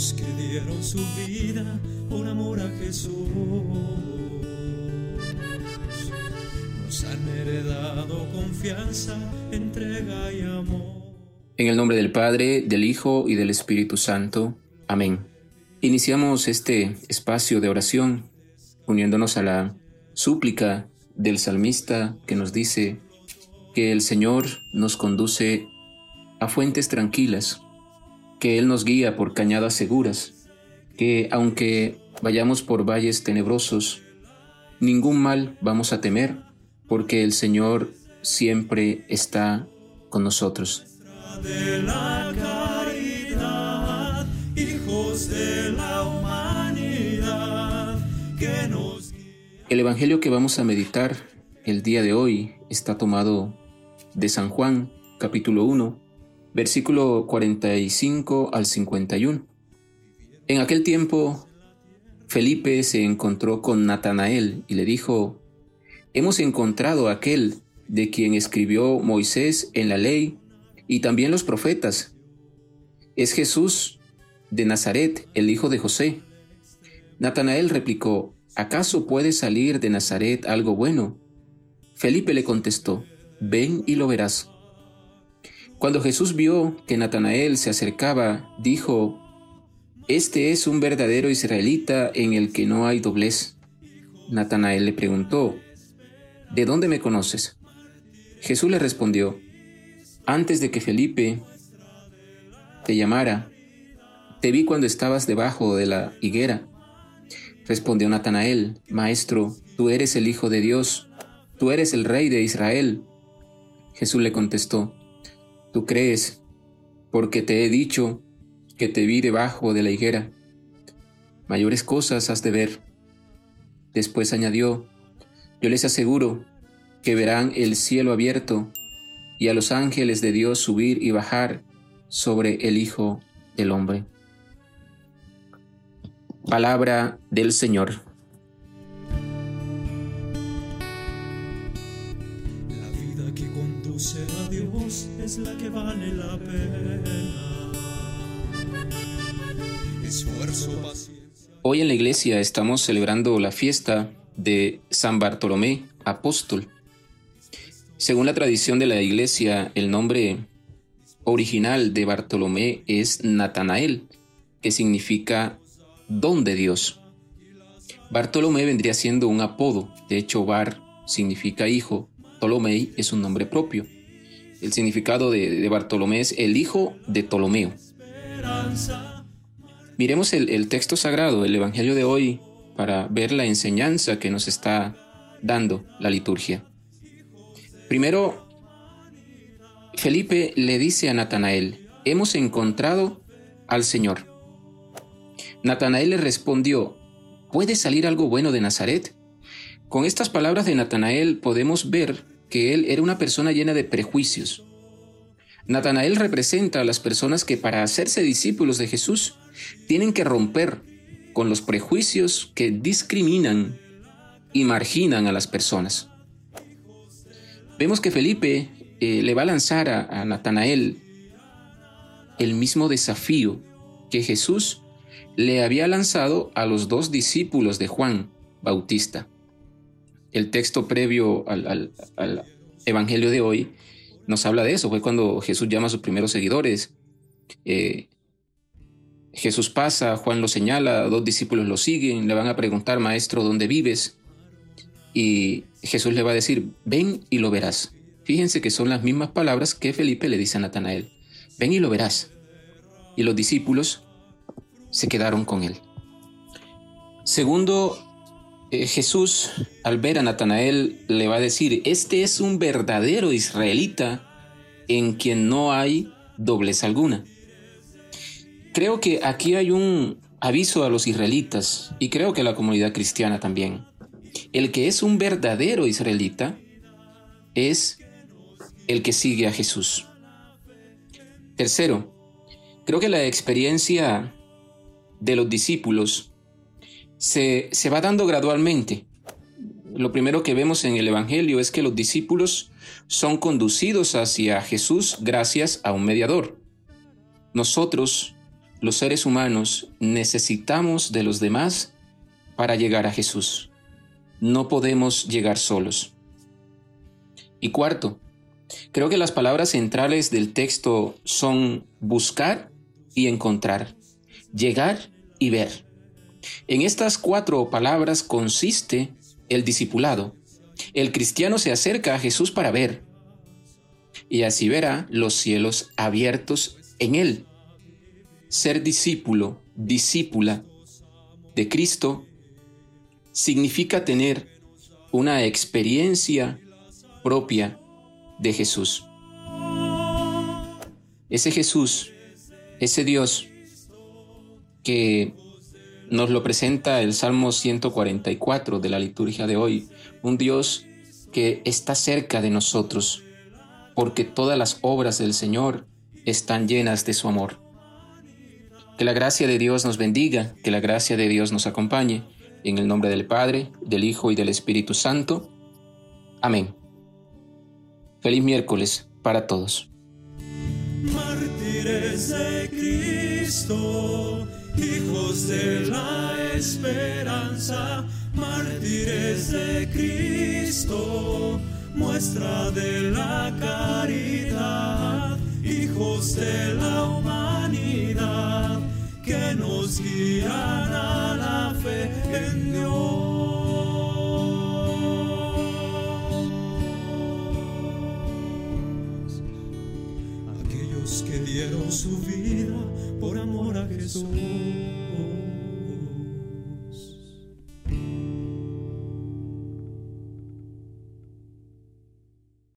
Que dieron su vida por amor a Jesús nos han heredado confianza, entrega y amor. En el nombre del Padre, del Hijo y del Espíritu Santo. Amén. Iniciamos este espacio de oración uniéndonos a la súplica del salmista que nos dice que el Señor nos conduce a fuentes tranquilas, que Él nos guía por cañadas seguras, que aunque vayamos por valles tenebrosos, ningún mal vamos a temer, porque el Señor siempre está con nosotros. El Evangelio que vamos a meditar el día de hoy está tomado de San Juan, capítulo 1, versículo 45 al 51. En aquel tiempo, Felipe se encontró con Natanael y le dijo, Hemos encontrado a aquel de quien escribió Moisés en la ley y también los profetas. Es Jesús de Nazaret, el hijo de José. Natanael replicó, ¿acaso puede salir de Nazaret algo bueno? Felipe le contestó, ven y lo verás. Cuando Jesús vio que Natanael se acercaba, dijo, Este es un verdadero israelita en el que no hay doblez. Natanael le preguntó, ¿De dónde me conoces? Jesús le respondió, Antes de que Felipe te llamara, te vi cuando estabas debajo de la higuera. Respondió Natanael, Maestro, tú eres el Hijo de Dios, tú eres el Rey de Israel. Jesús le contestó, Tú crees, porque te he dicho que te vi debajo de la higuera. Mayores cosas has de ver. Después añadió, Yo les aseguro que verán el cielo abierto y a los ángeles de Dios subir y bajar sobre el Hijo del Hombre. Palabra del Señor. Hoy en la iglesia estamos celebrando la fiesta de San Bartolomé, apóstol. Según la tradición de la iglesia, el nombre original de Bartolomé es Natanael, que significa don de Dios. Bartolomé vendría siendo un apodo, de hecho Bar significa hijo, Ptolomei es un nombre propio. El significado de, Bartolomé es el hijo de Ptolomeo. Miremos el texto sagrado, el Evangelio de hoy, para ver la enseñanza que nos está dando la liturgia. Primero, Felipe le dice a Natanael, hemos encontrado al Señor. Natanael le respondió, ¿puede salir algo bueno de Nazaret? Con estas palabras de Natanael podemos ver que él era una persona llena de prejuicios. Natanael representa a las personas que para hacerse discípulos de Jesús tienen que romper con los prejuicios que discriminan y marginan a las personas. Vemos que Felipe eh, le va a lanzar a, a Natanael el mismo desafío que Jesús le había lanzado a los dos discípulos de Juan Bautista. El texto previo al, Evangelio de hoy nos habla de eso. Fue cuando Jesús llama a sus primeros seguidores. Eh, Jesús pasa, Juan lo señala, dos discípulos lo siguen, le van a preguntar, Maestro, ¿dónde vives? Y Jesús le va a decir, ven y lo verás. Fíjense que son las mismas palabras que Felipe le dice a Natanael. Ven y lo verás. Y los discípulos se quedaron con él. Segundo, eh, Jesús, al ver a Natanael, le va a decir, este es un verdadero israelita en quien no hay doblez alguna. Creo que aquí hay un aviso a los israelitas y creo que a la comunidad cristiana también. El que es un verdadero israelita es el que sigue a Jesús. Tercero, creo que la experiencia de los discípulos se, se, va dando gradualmente. Lo primero que vemos en el Evangelio es que los discípulos son conducidos hacia Jesús gracias a un mediador. Nosotros los seres humanos necesitamos de los demás para llegar a Jesús. No podemos llegar solos. Y cuarto, creo que las palabras centrales del texto son buscar y encontrar, llegar y ver. En estas cuatro palabras consiste el discipulado. El cristiano se acerca a Jesús para ver, y así verá los cielos abiertos en él. Ser discípulo, discípula de Cristo significa tener una experiencia propia de Jesús. Ese Jesús, ese Dios que nos lo presenta el Salmo 144 de la liturgia de hoy, un Dios que está cerca de nosotros, porque todas las obras del Señor están llenas de su amor. Que la gracia de Dios nos bendiga, que la gracia de Dios nos acompañe, en el nombre del Padre, del Hijo y del Espíritu Santo. Amén. Feliz miércoles para todos. Mártires de Cristo, hijos de la esperanza, mártires de Cristo, muestra de la caridad, hijos de la humanidad, que nos guían Que dieron su vida por amor a Jesús.